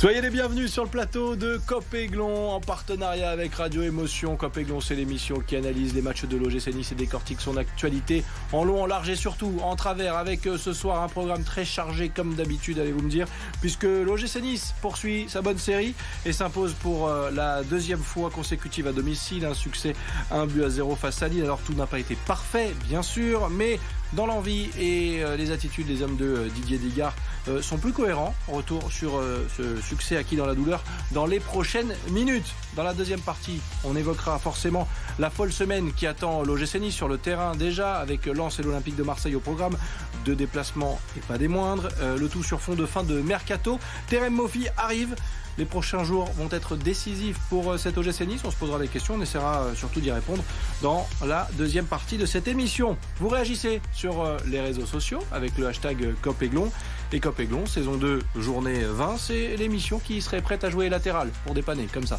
Soyez les bienvenus sur le plateau de Copéglon en partenariat avec Radio Émotion. Copéglon, c'est l'émission qui analyse les matchs de l'OGC Nice et décortique son actualité en long, en large et surtout en travers avec euh, ce soir un programme très chargé comme d'habitude, allez-vous me dire, puisque l'OGC Nice poursuit sa bonne série et s'impose pour euh, la deuxième fois consécutive à domicile. Un succès, un but à zéro face à Lille. Alors tout n'a pas été parfait, bien sûr, mais dans l'envie et euh, les attitudes des hommes de Didier Digard sont plus cohérents. Retour sur ce succès acquis dans la douleur dans les prochaines minutes. Dans la deuxième partie, on évoquera forcément la folle semaine qui attend l'OGC Nice sur le terrain déjà avec Lens et l'Olympique de Marseille au programme. Deux déplacements et pas des moindres. Euh, le tout sur fond de fin de mercato. Terem Mofi arrive. Les prochains jours vont être décisifs pour euh, cet OGC Nice. On se posera des questions, on essaiera euh, surtout d'y répondre dans la deuxième partie de cette émission. Vous réagissez sur les réseaux sociaux avec le hashtag COPEGLON. Et Copéglon, saison 2, journée 20, c'est l'émission qui serait prête à jouer latéral pour dépanner, comme ça.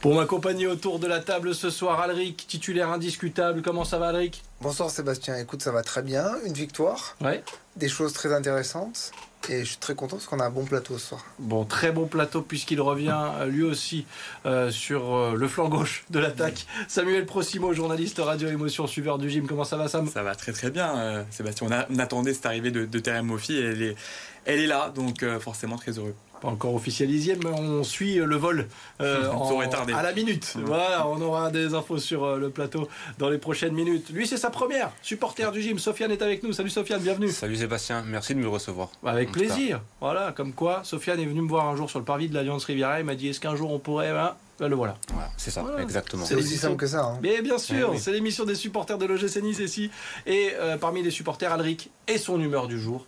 Pour m'accompagner autour de la table ce soir, Alric, titulaire indiscutable. Comment ça va, Alric? Bonsoir Sébastien. Écoute, ça va très bien. Une victoire. Ouais. Des choses très intéressantes. Et je suis très content parce qu'on a un bon plateau ce soir. Bon, très bon plateau puisqu'il revient euh, lui aussi euh, sur euh, le flanc gauche de l'attaque. Samuel Prosimo, journaliste radio émotion, suiveur du gym. Comment ça va, Sam? Ça va très très bien, Sébastien. On, attendait cette arrivée de, de Terem Mofi et elle est, elle est là, donc forcément très heureux pas encore officialisé, mais on suit le vol euh, à la minute. Voilà, on aura des infos sur euh, le plateau dans les prochaines minutes. Lui, c'est sa première supporter du gym. Sofiane est avec nous. Salut Sofiane, bienvenue. Salut Sébastien, merci de me recevoir. Avec plaisir. Voilà, comme quoi, Sofiane est venu me voir un jour sur le parvis de l'Alliance Riviera. Il m'a dit est-ce qu'un jour on pourrait. Hein ben, le voilà. c'est ça, exactement. C'est aussi simple que ça. Hein. Mais bien sûr, eh c'est l'émission des supporters de l'OGC Nice ici. Et euh, parmi les supporters, Alric et son humeur du jour.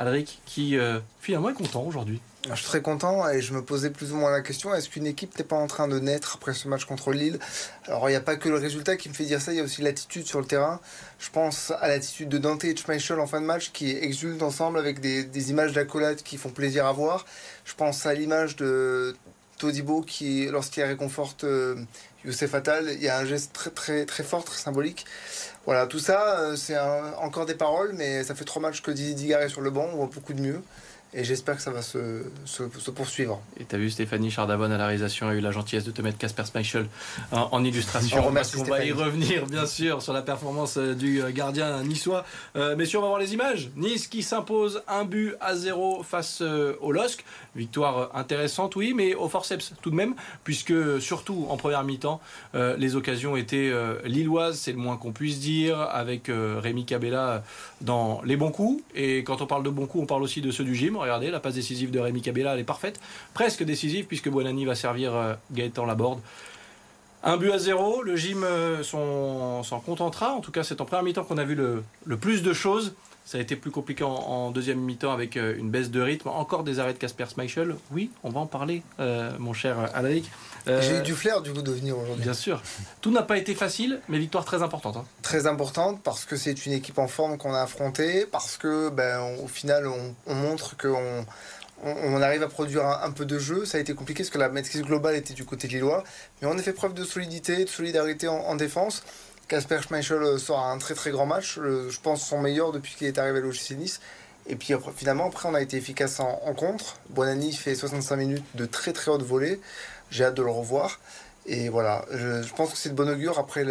Alric qui finalement est content aujourd'hui. Je suis très content et je me posais plus ou moins la question est-ce qu'une équipe n'est pas en train de naître après ce match contre Lille? Alors il n'y a pas que le résultat qui me fait dire ça, il y a aussi l'attitude sur le terrain. Je pense à l'attitude de Dante et Schmeichel en fin de match qui exultent ensemble avec des, images d'accolade qui font plaisir à voir. Je pense à l'image de Todibo qui, lorsqu'il réconforte euh, Youssef Attal, il y a un geste très très très fort, très symbolique. Voilà, tout ça, euh, c'est encore des paroles, mais ça fait trois matchs que Didier Digard est sur le banc, on voit beaucoup de mieux et j'espère que ça va se, se, poursuivre. Et tu as vu Stéphanie Chardavon à la réalisation a eu la gentillesse de te mettre Casper Schmeichel en, illustration. On, on va y revenir bien sûr sur la performance euh, du euh, gardien niçois. Euh, messieurs, on va voir les images. Nice qui s'impose un but à zéro face au LOSC. Victoire intéressante, oui, mais au forceps tout de même, puisque surtout en première mi-temps, les occasions étaient lilloises, c'est le moins qu'on puisse dire, avec Rémi Cabella dans les bons coups. Et quand on parle de bons coups, on parle aussi de ceux du gym. Regardez, la passe décisive de Rémi Cabella, elle est parfaite. Presque décisive, puisque Buonani va servir euh, Gaëtan Laborde. Un but à zéro, le gym euh, s'en contentera. En tout cas, c'est en première mi-temps qu'on a vu le, plus de choses. Ça a été plus compliqué en, deuxième mi-temps avec euh, une baisse de rythme. Encore des arrêts de Casper Schmeichel. Oui, on va en parler, mon cher Alaric. Euh, J'ai eu du flair du coup de venir aujourd'hui. Bien sûr. Tout n'a pas été facile, mais victoire très importante. Hein. Très importante parce que c'est une équipe en forme qu'on a affrontée, parce que ben, au final on, montre qu'on on, arrive à produire un, peu de jeu. Ça a été compliqué parce que la maîtrise globale était du côté lillois. Mais on a fait preuve de solidité, de solidarité en défense. Casper Schmeichel euh, sort un très très grand match, je pense son meilleur depuis qu'il est arrivé à l'OGC Nice. Et puis finalement, après, on a été efficace en, contre. Bonani fait 65 minutes de très très haute volée. J'ai hâte de le revoir. Et voilà, je, pense que c'est de bon augure après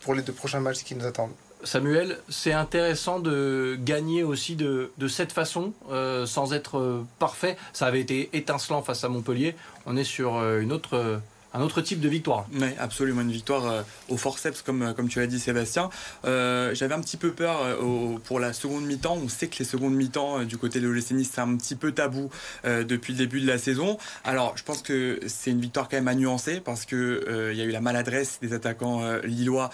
pour les deux prochains matchs qui nous attendent. Samuel, c'est intéressant de gagner aussi de, cette façon, euh, sans être euh, parfait. Ça avait été étincelant face à Montpellier. On est sur une autre un autre type de victoire. Oui, absolument, une victoire euh, au forceps, comme, euh, comme tu as dit, Sébastien. Euh, j'avais un petit peu peur pour la seconde mi-temps. On sait que les secondes mi-temps du côté de l'OGC c'est un petit peu tabou depuis le début de la saison. Alors, je pense que c'est une victoire quand même à nuancer parce que il y a eu la maladresse des attaquants lillois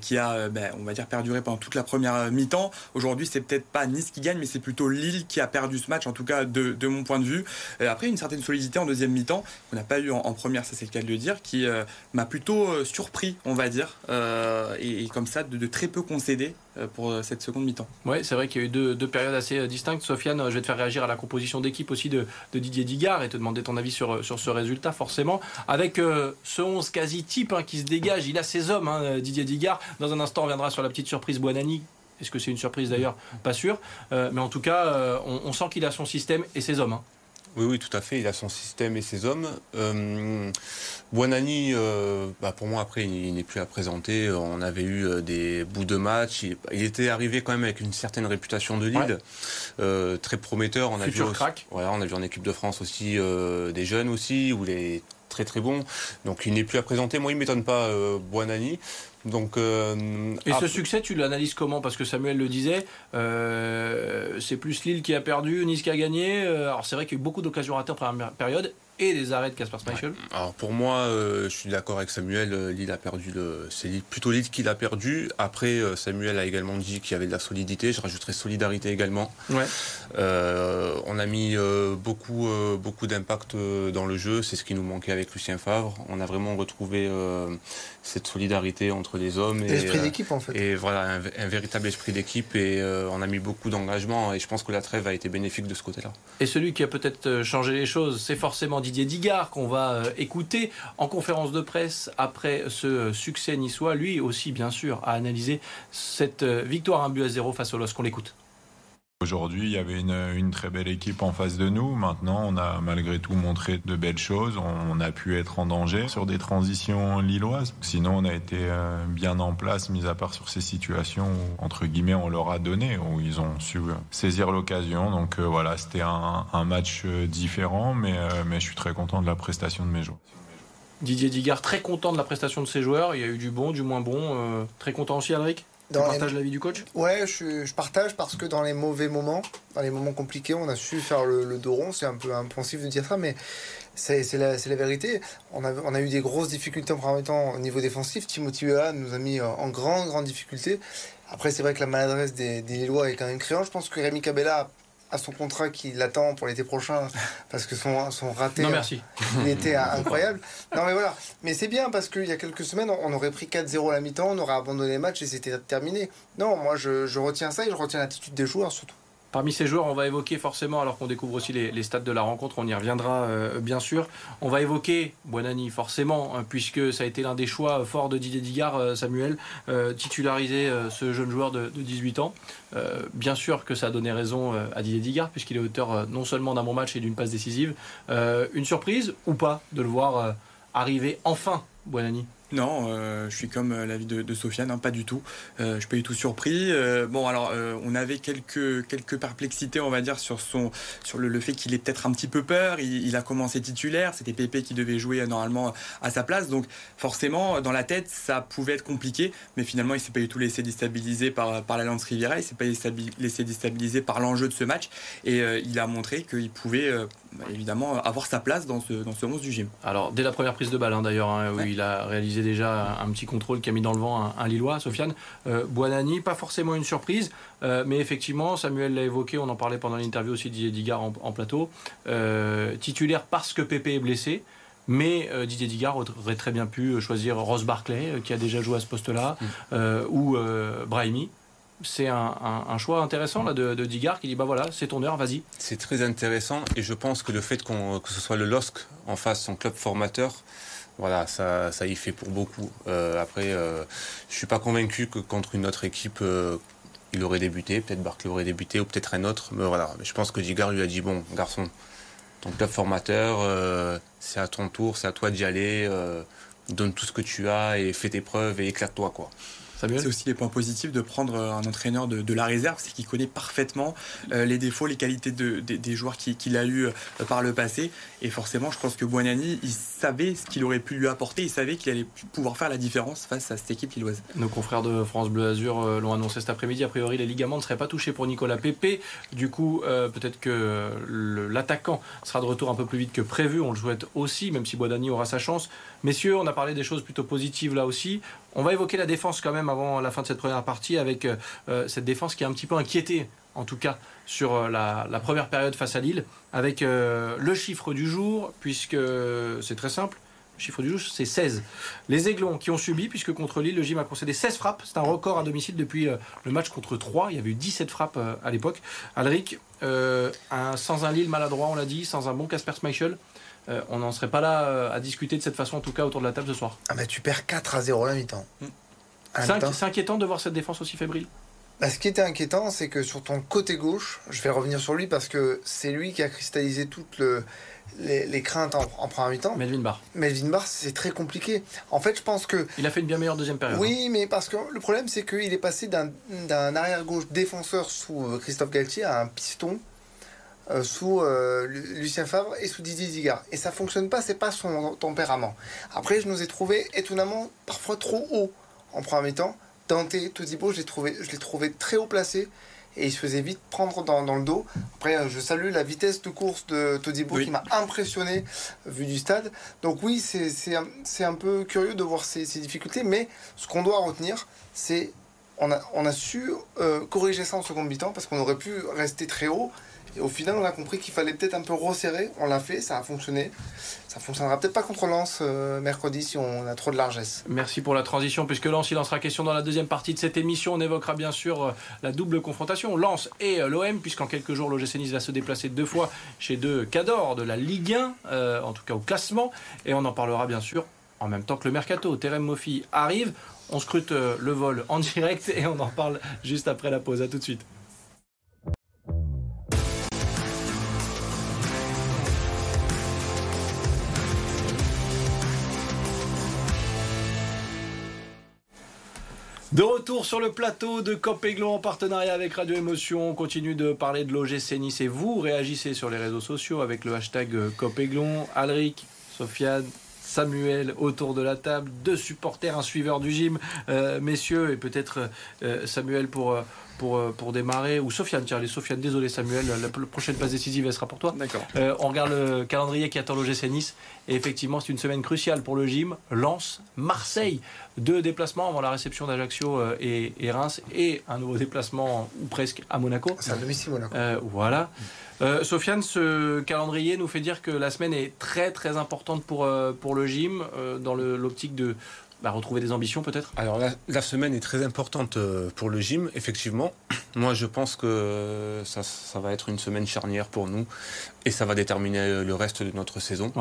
qui a, ben, on va dire, perduré pendant toute la première mi-temps. Aujourd'hui, c'est peut-être pas Nice qui gagne, mais c'est plutôt Lille qui a perdu ce match, en tout cas de, de mon point de vue. après, une certaine solidité en deuxième mi-temps qu'on n'a pas eu en, en première, ça c'est le cas de dire, qui euh, m'a plutôt euh, surpris, on va dire, euh, et, comme ça, de, très peu concéder pour cette seconde mi-temps. Oui, c'est vrai qu'il y a eu deux, périodes assez distinctes. Sofiane, je vais te faire réagir à la composition d'équipe aussi de, Didier Digard et te demander ton avis sur, sur ce résultat, forcément. Avec ce 11 quasi type hein, qui se dégage, il a ses hommes, hein, Didier Digard. Dans un instant, on reviendra sur la petite surprise Buonani Est-ce que c'est une surprise d'ailleurs? Pas sûr. mais en tout cas, on, sent qu'il a son système et ses hommes. Hein. Oui, oui, tout à fait. Il a son système et ses hommes. Euh, Buonani, euh, bah, pour moi, après, il, n'est plus à présenter. On avait eu euh, des bouts de match. Il, était arrivé quand même avec une certaine réputation de lead, euh, très prometteur. On a vu crack. Voilà, on a vu en équipe de France aussi des jeunes aussi, où il est très très bon. Donc il n'est plus à présenter. Moi, il m'étonne pas, Buonani. Donc, euh, et ce succès, tu l'analyses comment? Parce que Samuel le disait, euh, c'est plus Lille qui a perdu, Nice qui a gagné. Euh, alors c'est vrai qu'il y a eu beaucoup d'occasions ratées en première période et des arrêts de Casper Schmeichel Alors pour moi, euh, je suis d'accord avec Samuel. Euh, Lille a perdu le. C'est plutôt Lille qui l'a perdu. Après, euh, Samuel a également dit qu'il y avait de la solidité. Je rajouterai solidarité également. Ouais. on a mis beaucoup, beaucoup d'impact dans le jeu. C'est ce qui nous manquait avec Lucien Favre. On a vraiment retrouvé cette solidarité entre les hommes. Et, L'esprit d'équipe en fait. Et voilà, un, véritable esprit d'équipe. Et on a mis beaucoup d'engagement. Et je pense que la trêve a été bénéfique de ce côté-là. Et celui qui a peut-être changé les choses, c'est forcément Didier Digard qu'on va euh, écouter en conférence de presse après ce succès niçois. Lui aussi, bien sûr, a analysé cette euh, victoire 1 but à 0 face au LOSC. On l'écoute. Aujourd'hui, il y avait une, très belle équipe en face de nous. Maintenant, on a malgré tout montré de belles choses. On, a pu être en danger sur des transitions lilloises. Sinon, on a été euh, bien en place, mis à part sur ces situations où, entre guillemets, on leur a donné, où ils ont su saisir l'occasion. Donc euh, voilà, c'était un, match euh, différent, mais, mais je suis très content de la prestation de mes joueurs. Didier Digard, très content de la prestation de ses joueurs. Il y a eu du bon, du moins bon. très content aussi, Alric? Tu partages l'avis du coach? Ouais, je, partage parce que dans les mauvais moments, dans les moments compliqués, on a su faire le, dos rond. C'est un peu impensif de dire ça, mais c'est la, la, vérité. On a, on a eu des grosses difficultés en premier temps au niveau défensif. Timothy Weah nous a mis en grande, grande difficulté. Après, c'est vrai que la maladresse des, des Lillois est quand même créante. Je pense que Rémi Cabella à son contrat qui l'attend pour l'été prochain parce que son, son raté non, merci. il était incroyable. Non mais voilà. Mais c'est bien parce qu'il y a quelques semaines on aurait pris 4-0 à la mi-temps on aurait abandonné le match et c'était terminé. Non moi je, je retiens ça et je retiens l'attitude des joueurs surtout Parmi ces joueurs, on va évoquer forcément, alors qu'on découvre aussi les, stades de la rencontre, on y reviendra euh, bien sûr. On va évoquer Buonani forcément, hein, puisque ça a été l'un des choix forts de Didier Digard, euh, Samuel, euh, titulariser ce jeune joueur de, 18 ans. bien sûr que ça a donné raison à Didier Digard, puisqu'il est auteur non seulement d'un bon match et d'une passe décisive. une surprise ou pas de le voir arriver enfin, Buonani non, euh, je suis comme euh, l'avis de, de Sofiane, hein, pas du tout. Euh, je suis pas du tout surpris. bon, alors, on avait quelques quelques perplexités, on va dire, sur son sur le, fait qu'il ait peut-être un petit peu peur. Il, a commencé titulaire, c'était Pépé qui devait jouer normalement à sa place, donc forcément, dans la tête, ça pouvait être compliqué. Mais finalement, il s'est pas du tout laissé déstabiliser par par la Lance Riviera, il s'est pas laissé déstabiliser par l'enjeu de ce match, et il a montré qu'il pouvait évidemment avoir sa place dans ce dans ce monstre du gym. Alors, dès la première prise de balle, hein, d'ailleurs, hein, où il a réalisé déjà un, petit contrôle qui a mis dans le vent un, Lillois, Sofiane. Euh, Buonani, pas forcément une surprise, euh, mais effectivement, Samuel l'a évoqué, on en parlait pendant l'interview aussi Didier Digard en, plateau, euh, titulaire parce que Pépé est blessé. Mais Didier Digard aurait très bien pu choisir Ross Barclay, qui a déjà joué à ce poste-là, mm. ou Brahimi c'est un, choix intéressant là, de, de Digard qui dit bah voilà, c'est ton heure, vas-y. C'est très intéressant et je pense que le fait que ce soit le LOSC en face, son club formateur, voilà, ça, y fait pour beaucoup. Euh, après, euh, je suis pas convaincu que contre une autre équipe, euh, il aurait débuté. Peut-être Barclay aurait débuté ou peut-être un autre. Mais voilà, je pense que Digard lui a dit bon, garçon, ton club formateur, euh, c'est à ton tour, c'est à toi d'y aller. donne tout ce que tu as et fais tes preuves et éclate-toi quoi. C'est aussi les points positifs de prendre euh, un entraîneur de, la réserve, c'est qu'il connaît parfaitement euh, les défauts, les qualités des joueurs qu'il a eu euh, par le passé. Et forcément, je pense que Buonani, il savait ce qu'il aurait pu lui apporter, il savait qu'il allait pouvoir faire la différence face à cette équipe lilloise. Nos confrères de France Bleu Azur l'ont annoncé cet après-midi. A priori, les ligaments ne seraient pas touchés pour Nicolas Pépé. Du coup, peut-être que l'attaquant sera de retour un peu plus vite que prévu. On le souhaite aussi, même si Buonani aura sa chance. Messieurs, on a parlé des choses plutôt positives là aussi. On va évoquer la défense quand même avant la fin de cette première partie avec euh, euh, cette défense qui est un petit peu inquiétée en tout cas sur euh, la, première période face à Lille, avec le chiffre du jour, puisque c'est très simple. Le chiffre du jour, c'est 16. Les Aiglons qui ont subi, puisque contre Lille, le gym a concédé 16 frappes. C'est un record à domicile depuis le match contre 3. Il y avait eu 17 frappes à l'époque. Alric, sans un Lille maladroit, on l'a dit, sans un bon Casper Schmeichel, euh, on n'en serait pas là euh, à discuter de cette façon, en tout cas autour de la table ce soir. Ah, mais tu perds 4 à 0 à la mi-temps. C'est inquiétant de voir cette défense aussi fébrile bah, ce qui était inquiétant, c'est que sur ton côté gauche, je vais revenir sur lui parce que c'est lui qui a cristallisé toutes les, craintes en, en première mi-temps. Melvin Barr. Melvin Barr, c'est très compliqué. En fait, je pense que. Il a fait une bien meilleure deuxième période. Oui, mais parce que le problème, c'est qu'il est passé d'un arrière-gauche défenseur sous euh, Christophe Galtier à un piston euh, sous euh, Lucien Favre et sous Didier Digard. Et ça fonctionne pas, c'est pas son tempérament. Après, je nous ai trouvé étonnamment parfois trop haut en première mi-temps. Dante Todibo, je l'ai trouvé, je trouvé très haut placé et il se faisait vite prendre dans, dans, le dos. Après, euh, je salue la vitesse de course de Todibo qui m'a impressionné vu du stade. Donc oui, c'est un, un, peu curieux de voir ces, ces difficultés, mais ce qu'on doit retenir, c'est on a, on a su corriger ça en seconde mi-temps parce qu'on aurait pu rester très haut et au final, on a compris qu'il fallait peut-être un peu resserrer. On l'a fait, ça a fonctionné. Ça fonctionnera peut-être pas contre Lens euh, mercredi si on a trop de largesse. Merci pour la transition, puisque Lens, il en question dans la deuxième partie de cette émission. On évoquera bien sûr euh, la double confrontation, Lens et euh, l'OM, puisqu'en quelques jours, l'OGC Nice va se déplacer deux fois chez deux cadors de la Ligue 1, en tout cas au classement. Et on en parlera bien sûr en même temps que le mercato. Terem Mofi arrive. On scrute le vol en direct et on en parle juste après la pause. À tout de suite. De retour sur le plateau de Copéglon en partenariat avec Radio Émotion. On continue de parler de l'OGC Nice et vous réagissez sur les réseaux sociaux avec le hashtag Copéglon. Alric, Sofiane, Samuel autour de la table, deux supporters, un suiveur du gym, euh, messieurs, et peut-être euh, Samuel pour, euh, pour, pour démarrer, ou Sofiane, tiens, allez Sofiane, désolé Samuel, la, prochaine passe décisive, elle sera pour toi. D'accord. on regarde le calendrier qui attend l'OGC Nice, et effectivement, c'est une semaine cruciale pour le gym. Lens, Marseille, deux déplacements avant la réception d'Ajaccio et, et, Reims, et un nouveau déplacement, ou presque, à Monaco. C'est un domicile Monaco. voilà. Euh, Sofiane, ce calendrier nous fait dire que la semaine est très très importante pour, euh, pour le gym, euh, dans l'optique de bah, retrouver des ambitions peut-être? Alors la, semaine est très importante pour le gym, effectivement. Moi je pense que ça, ça, va être une semaine charnière pour nous et ça va déterminer le reste de notre saison.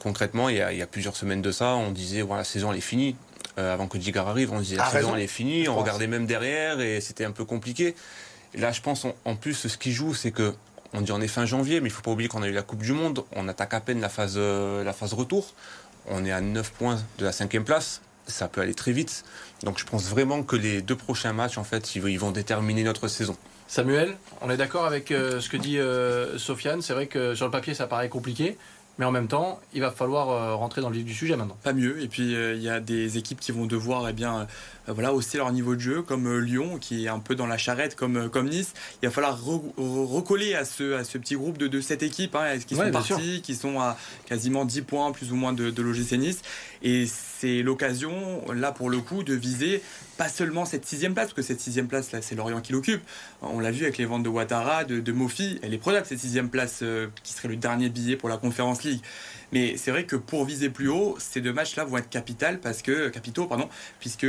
concrètement, il y, a, il y, a, plusieurs semaines de ça, on disait voilà, la saison elle est finie. avant que Digar arrive, on disait la saison elle est finie, on regardait même derrière et c'était un peu compliqué. Là, je pense en, plus, ce qui joue, c'est que on dit on est fin janvier, mais il faut pas oublier qu'on a eu la Coupe du Monde. On attaque à peine la phase, euh, retour. On est à 9 points de la cinquième place. Ça peut aller très vite. Donc je pense vraiment que les deux prochains matchs, en fait, ils, vont déterminer notre saison. Samuel, on est d'accord avec euh, ce que dit euh, Sofiane. C'est vrai que sur le papier, ça paraît compliqué. Mais en même temps, il va falloir rentrer dans le vif du sujet maintenant. Pas mieux. Et puis, il y a des équipes qui vont devoir eh bien, euh, voilà, hausser leur niveau de jeu, comme euh, Lyon, qui est un peu dans la charrette, comme, euh, comme Nice. Il va falloir recoller à ce, à ce petit groupe de, de cette équipe hein, qui sont partis, qui sont à quasiment 10 points plus ou moins de, de l'OGC Nice. Et c'est l'occasion, là pour le coup, de viser pas seulement cette sixième place, parce que cette sixième place, là, c'est Lorient qui l'occupe. On l'a vu avec les ventes de Ouattara, de, de Mofi, elle est prenable cette sixième place, qui serait le dernier billet pour la Conférence League. Mais c'est vrai que pour viser plus haut, ces deux matchs-là vont être capital parce que, capitaux, pardon, puisque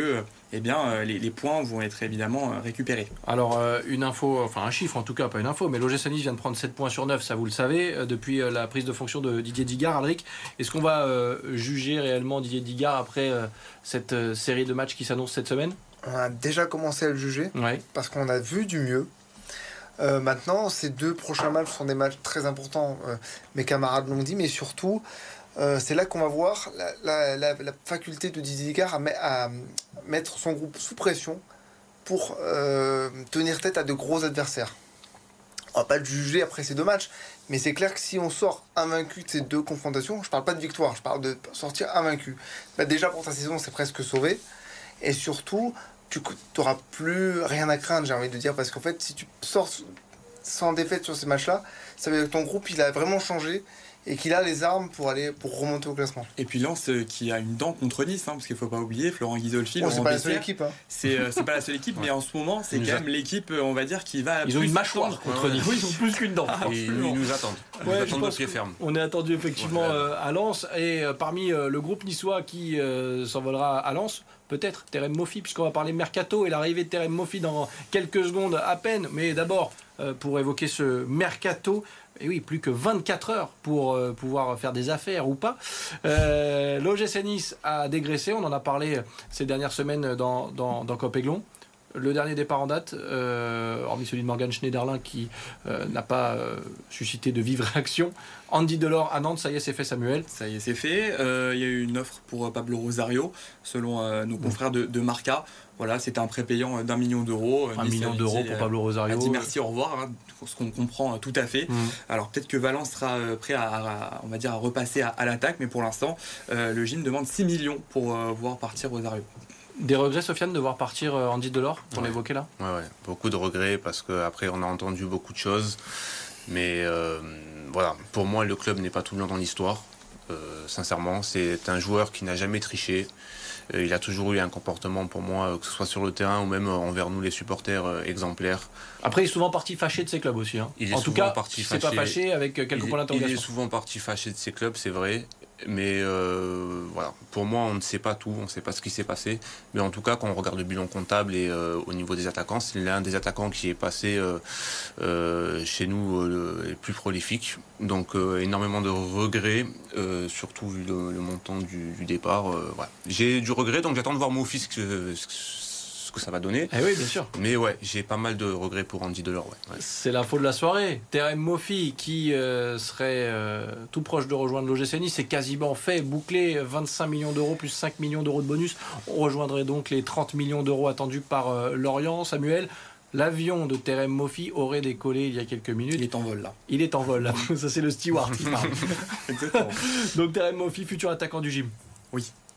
eh bien, euh, les, points vont être évidemment euh, récupérés. Alors, euh, une info, enfin un chiffre en tout cas, pas une info, mais l'OGC Nice vient de prendre 7 points sur 9, ça vous le savez, depuis la prise de fonction de Didier Digard. Alric, est-ce qu'on va juger réellement Didier Digard après cette série de matchs qui s'annonce cette semaine? On a déjà commencé à le juger, parce qu'on a vu du mieux. Euh, maintenant, ces deux prochains matchs sont des matchs très importants, euh, mes camarades l'ont dit, mais surtout, euh, c'est là qu'on va voir la, faculté de Didier Digard à, mettre son groupe sous pression pour tenir tête à de gros adversaires. On va pas le juger après ces deux matchs, mais c'est clair que si on sort invaincu de ces deux confrontations, je parle pas de victoire, je parle de sortir invaincu. Bah, déjà pour ta saison, c'est presque sauvé. Et surtout, tu n'auras plus rien à craindre, j'ai envie de dire, parce qu'en fait, si tu sors sans défaite sur ces matchs-là, ça veut dire que ton groupe, il a vraiment changé et qu'il a les armes pour aller pour remonter au classement. Et puis Lens euh, qui a une dent contre Nice, hein, parce qu'il faut pas oublier Florent Ghisolfi. Oh, c'est pas la seule équipe. Hein. Euh, c'est pas la seule équipe, mais en ce moment c'est quand même l'équipe, euh, on va dire, qui va. Ils ont une mâchoire contre Nice. Oui, ils ont plus qu'une dent. Ah, ils nous attendent. Ils attendent de pied ferme. On est attendu effectivement à Lens et parmi le groupe niçois qui s'envolera à Lens, peut-être Terem Mofi, puisqu'on va parler mercato et l'arrivée de Terem Mofi dans quelques secondes à peine. Mais d'abord, pour évoquer ce mercato, et oui, plus que 24 heures pour euh, pouvoir faire des affaires ou pas. Euh, a dégraissé, on en a parlé ces dernières semaines dans, dans, dans. Le dernier départ en date, euh, hormis celui de Morgan Schneiderlin qui euh, n'a pas euh, suscité de vives réactions. Andy Delors à Nantes, ça y est, c'est fait, Samuel. Ça y est, c'est fait. Il y a eu une offre pour Pablo Rosario, selon nos confrères de, de Marca. Voilà, c'était un prépayant euh, d'un million d'euros. Un Nice million a d'euros pour Pablo a Rosario. dit merci, au revoir, hein, ce qu'on comprend tout à fait. Mhm. Alors peut-être que Valence sera prêt à, à- on va dire, à repasser à, à l'attaque, mais pour l'instant, le gym demande 6 millions pour voir partir Rosario. Des regrets, Sofiane, de voir partir euh, Andy Delors, qu'on Ouais. évoquait là? Ouais, ouais, beaucoup de regrets parce qu'après on a entendu beaucoup de choses. Mais euh, voilà, pour moi le club n'est pas tout blanc dans l'histoire. Euh, sincèrement, c'est un joueur qui n'a jamais triché. Euh, il a toujours eu un comportement pour moi, que ce soit sur le terrain ou même envers nous les supporters exemplaires. Après, il est souvent parti fâché de ses clubs aussi. hein. Il est en tout souvent cas, parti s'est pas fâché. fâché avec quelques il, points il est d'interrogation. souvent parti fâché de ses clubs, c'est vrai. Mais voilà, pour moi, on ne sait pas tout, on ne sait pas ce qui s'est passé. Mais en tout cas, quand on regarde le bilan comptable et euh, au niveau des attaquants, c'est l'un des attaquants qui est passé euh, euh, chez nous les plus prolifiques. Donc énormément de regrets, surtout vu le, le montant du, départ. J'ai du regret, donc j'attends de voir mon fils que ça va donner. Eh oui, bien sûr. Mais ouais, j'ai pas mal de regrets pour Andy Delors. Ouais, ouais. C'est l'info de la soirée. Terem Mofi, qui euh, serait euh, tout proche de rejoindre l'OGC Nice, c'est quasiment fait, bouclé, 25 millions d'euros plus 5 millions d'euros de bonus. On rejoindrait donc les 30 millions d'euros attendus par euh, Lorient. Samuel, l'avion de Terem Mofi aurait décollé il y a quelques minutes. Il est en vol là. Il est en vol, là. ça c'est le steward qui parle. Exactement. donc Terem Mofi, futur attaquant du gym.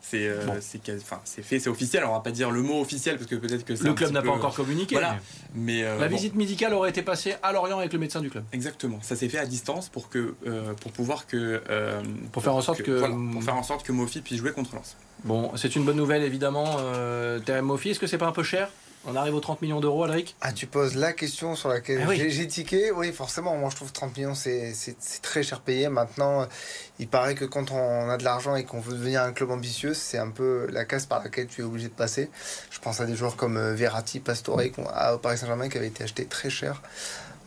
C'est euh, Bon. c'est fait, c'est officiel. On va pas dire le mot officiel parce que peut-être que Le club n'a peu- pas encore communiqué. Voilà. mais Mais euh, La bon, visite médicale aurait été passée à Lorient avec le médecin du club. Exactement. Ça s'est fait à distance pour que euh, pour pouvoir que Pour faire en sorte que- voilà, pour faire en sorte que Mofi puisse jouer contre Lens. Bon, c'est une bonne nouvelle évidemment. Terem Mofi, est-ce que c'est pas un peu cher? On arrive aux 30 millions d'euros, Alric? Ah, tu poses la question sur laquelle Ah oui. j'ai- tiqué. Oui, forcément, moi je trouve 30 millions, c'est très cher payé. Maintenant, euh, il paraît que quand on a de l'argent et qu'on veut devenir un club ambitieux, c'est un peu la case par laquelle tu es obligé de passer. Je pense à des joueurs comme euh, Verratti, Pastore, à- au Paris Saint-Germain, qui avaient été achetés très cher.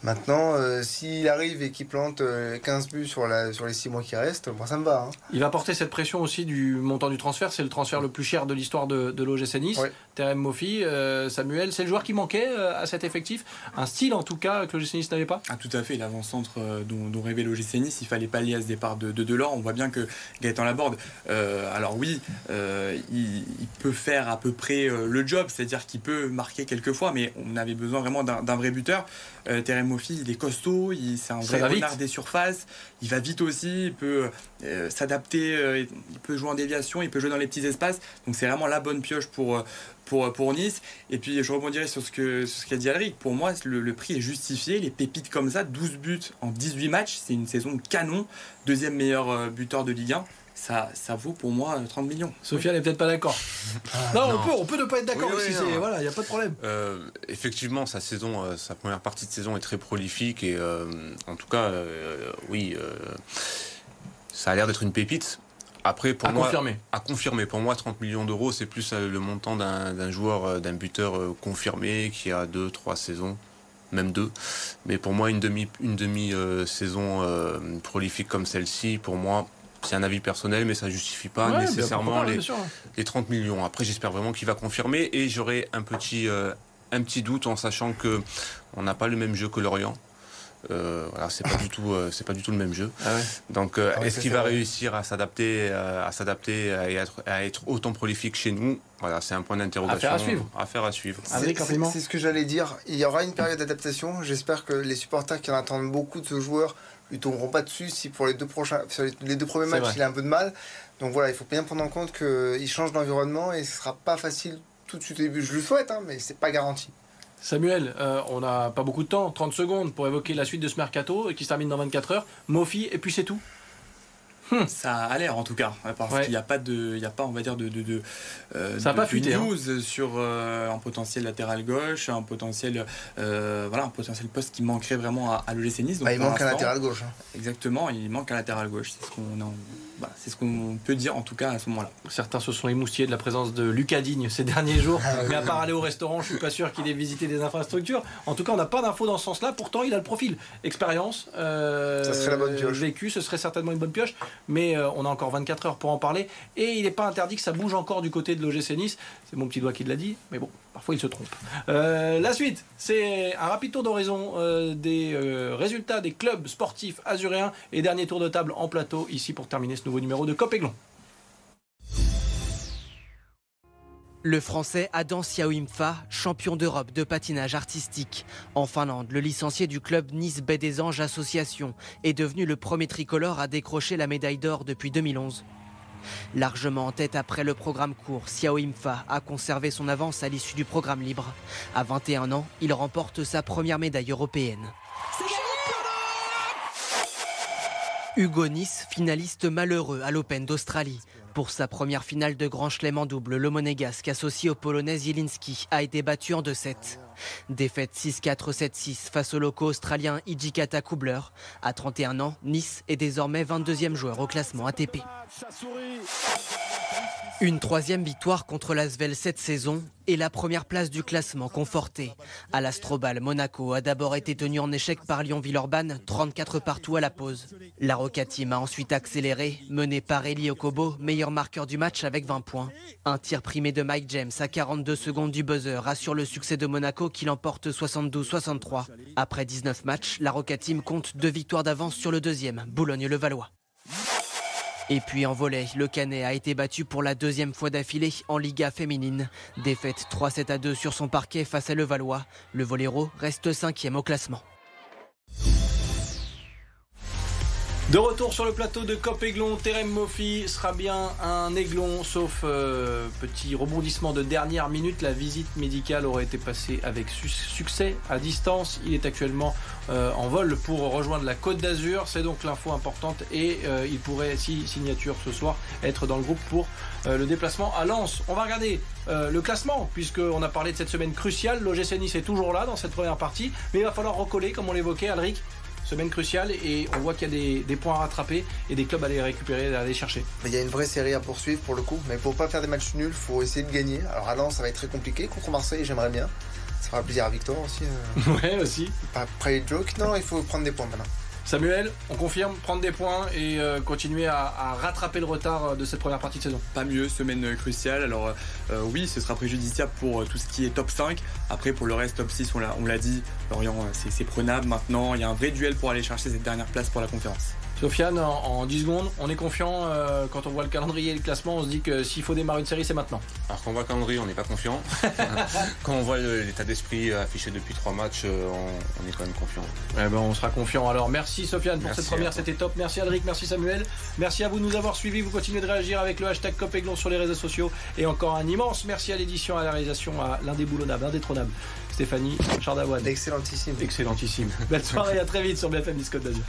Maintenant, euh, s'il arrive et qu'il plante euh, 15 buts sur, la, sur les 6 mois qui restent, moi ça me va. hein. Il va porter cette pression aussi du montant du transfert. C'est le transfert le plus cher de l'histoire de, de l'OGC Nice. Ouais. Terem Mofi, euh, Samuel, c'est le joueur qui manquait euh, à cet effectif? Un style en tout cas que l'OGC Nice n'avait pas? Ah, tout à fait, l'avant-centre euh, dont, dont rêvait l'OGC Nice, il fallait pallier à ce départ de, de Delors. On voit bien que Gaëtan Laborde, euh, alors oui, euh, il, il peut faire à peu près euh, le job, c'est-à-dire qu'il peut marquer quelques fois, mais on avait besoin vraiment d'un d'un vrai buteur. Euh, Terem Moffi, il est costaud, il- c'est un vrai renard des surfaces, il va vite aussi, il peut euh, s'adapter, euh, il peut jouer en déviation, il peut jouer dans les petits espaces, donc c'est vraiment la bonne pioche pour, euh, pour, pour Nice. Et puis je rebondirai sur ce que sur ce qu'a dit Alric. Pour moi, le, le prix est justifié. Les pépites comme ça, 12 buts en 18 matchs, c'est une saison canon. Deuxième meilleur buteur de Ligue 1. Ça, ça vaut pour moi euh, 30 millions. Sophia n'est peut-être pas d'accord. non, non. on peut, on peut ne pas être d'accord Oui, aussi. Voilà, il n'y a pas de problème. Euh, effectivement, sa saison, euh, sa première partie de saison est très prolifique et euh, en tout cas, euh, oui, euh, ça a l'air d'être une pépite. Après, pour À moi, confirmer. à confirmer. Pour moi, 30 millions d'euros, c'est plus euh, le montant d'un joueur, euh, d'un buteur euh, confirmé qui a deux, trois saisons, même deux. Mais pour moi, une demi, une demi euh, saison euh, prolifique comme celle-ci, pour moi. C'est un avis personnel, mais ça justifie pas Ouais, nécessairement les, bien sûr. les 30 millions. Après, j'espère vraiment qu'il va confirmer et j'aurai un petit, euh, un petit doute en sachant que on n'a pas le même jeu que Lorient. Euh, voilà, c'est pas du tout, euh, c'est pas du tout le même jeu. Ah ouais. Donc, euh, Ah ouais, est-ce qu'il va vrai. réussir à s'adapter, euh, à s'adapter et à être, à être autant prolifique chez nous? Voilà, c'est un point d'interrogation. Affaire à suivre. Affaire à suivre. C'est ce que j'allais dire. Il y aura une période d'adaptation. J'espère que les supporters qui en attendent beaucoup de ce joueur lui tomberont pas dessus si pour les deux prochains, sur les, les deux premiers matchs vrai. il a un peu de mal. Donc voilà, il faut bien prendre en compte qu'il change d'environnement et ce sera pas facile tout de suite au début. Je le souhaite, hein, mais c'est pas garanti. Samuel, euh, on n'a pas beaucoup de temps, 30 secondes pour évoquer la suite de ce mercato qui se termine dans 24 heures. Mofi, et puis c'est tout. Ça a l'air en tout cas, parce Ouais. qu'il n'y a pas de, il y a pas, on va dire de, de, de, euh, Ça a de- pas de fuité, hein. news sur euh, un potentiel latéral gauche, un potentiel, euh, voilà, un potentiel poste qui manquerait vraiment à, à l'OGC Nice. Donc, Bah, il manque un latéral gauche. hein. Exactement, il manque un latéral gauche. C'est ce qu'on, en- c'est ce qu'on peut dire en tout cas à ce moment-là. Certains se sont émoustillés de la présence de Lucas Digne ces derniers jours. Ah, mais à part aller au restaurant, je suis pas sûr qu'il ait visité des infrastructures. En tout cas, on n'a pas d'infos dans ce sens-là. Pourtant, il a le profil. Expérience. euh, Ça serait la bonne pioche. Vécu, ce serait certainement une bonne pioche. Mais euh, on a encore 24 heures pour en parler. Et il n'est pas interdit que ça bouge encore du côté de l'OGC Nice. C'est mon petit doigt qui l'a dit. Mais bon, parfois il se trompe. Euh, la suite, c'est un rapide tour d'horizon euh, des résultats des clubs sportifs azuréens et dernier tour de table en plateau ici pour terminer ce nouveau numéro de Copéglon. Le français Adam Siaoimfa, champion d'Europe de patinage artistique. En Finlande, le licencié du club Nice Baie des Anges Association est devenu le premier tricolore à décrocher la médaille d'or depuis 2011. Largement en tête après le programme court, Xiao Imfa a conservé son avance à l'issue du programme libre. À 21 ans, il remporte sa première médaille européenne. Hugo Nice, finaliste malheureux à l'Open d'Australie. Pour sa première finale de Grand Chelem en double, le monégasque associé au polonais Zielinski a été battu en 2-7. Défaite 6-4, 7-6 face au loco australien Ijikata Kubler. À 31 ans, Nice est désormais 22e joueur au classement ATP. Une troisième victoire contre l'Asvel cette saison et la première place du classement confortée. À l'Astrobal, Monaco a d'abord été tenu en échec par Lyon-Villeurbanne, 34 partout à la pause. La Roca Team a ensuite accéléré, mené par Eli Okobo, meilleur marqueur du match avec 20 points. Un tir primé de Mike James à 42 secondes du buzzer assure le succès de Monaco qui l'emporte 72-63. Après 19 matchs, la Roca Team compte deux victoires d'avance sur le deuxième, Boulogne-le-Valois. Et puis en volet, le Canet a été battu pour la deuxième fois d'affilée en Liga féminine. Défaite 3-7 à 2 sur son parquet face à Levallois. Le Voléro reste cinquième au classement. De retour sur le plateau de Cop Aiglon, Terem Mofi sera bien un aiglon, sauf euh, petit rebondissement de dernière minute. La visite médicale aurait été passée avec su succès à distance. Il est actuellement euh, en vol pour rejoindre la Côte d'Azur. C'est donc l'info importante et euh, il pourrait, si signature ce soir, être dans le groupe pour le déplacement à Lens. On va regarder le classement puisqu'on a parlé de cette semaine cruciale. L'OGC est toujours là dans cette première partie, mais il va falloir recoller, comme on l'évoquait, Alric semaine cruciale et on voit qu'il y a des, des, points à rattraper et des clubs à aller récupérer, à aller chercher. Il y a une vraie série à poursuivre pour le coup, mais pour pas faire des matchs nuls, faut essayer de gagner. Alors à Lens, ça va être très compliqué. Contre Marseille, j'aimerais bien. Ça fera plaisir à Victor aussi. Euh... Ouais, aussi. Pas après joke, non, il faut prendre des points maintenant. Samuel, on confirme prendre des points et euh, continuer à, rattraper le retard de cette première partie de saison. Pas mieux, semaine cruciale. Alors euh, oui, ce sera préjudiciable pour tout ce qui est top 5. Après, pour le reste, top 6, on l'a dit, Lorient, c'est prenable maintenant. Il y a un vrai duel pour aller chercher cette dernière place pour la conférence. Sofiane, en, en 10 secondes, on est confiant euh, quand on voit le calendrier et le classement, on se dit que s'il faut démarrer une série, c'est maintenant. Alors quand on voit le calendrier, on n'est pas confiant. quand on voit l'état d'esprit affiché depuis trois matchs, euh, on, on, est quand même confiant. Eh ben, on sera confiant. Alors merci Sofiane pour merci cette première, c'était top. Merci Alric, merci Samuel. Merci à vous de nous avoir suivis. Vous continuez de réagir avec le hashtag Copéglon sur les réseaux sociaux. Et encore un immense merci à l'édition, à la réalisation, à l'indéboulonnable, indétrônable. Stéphanie Chardavoine. Excellentissime. Excellentissime. Belle soirée, à très vite sur BFM Disco d'Azur.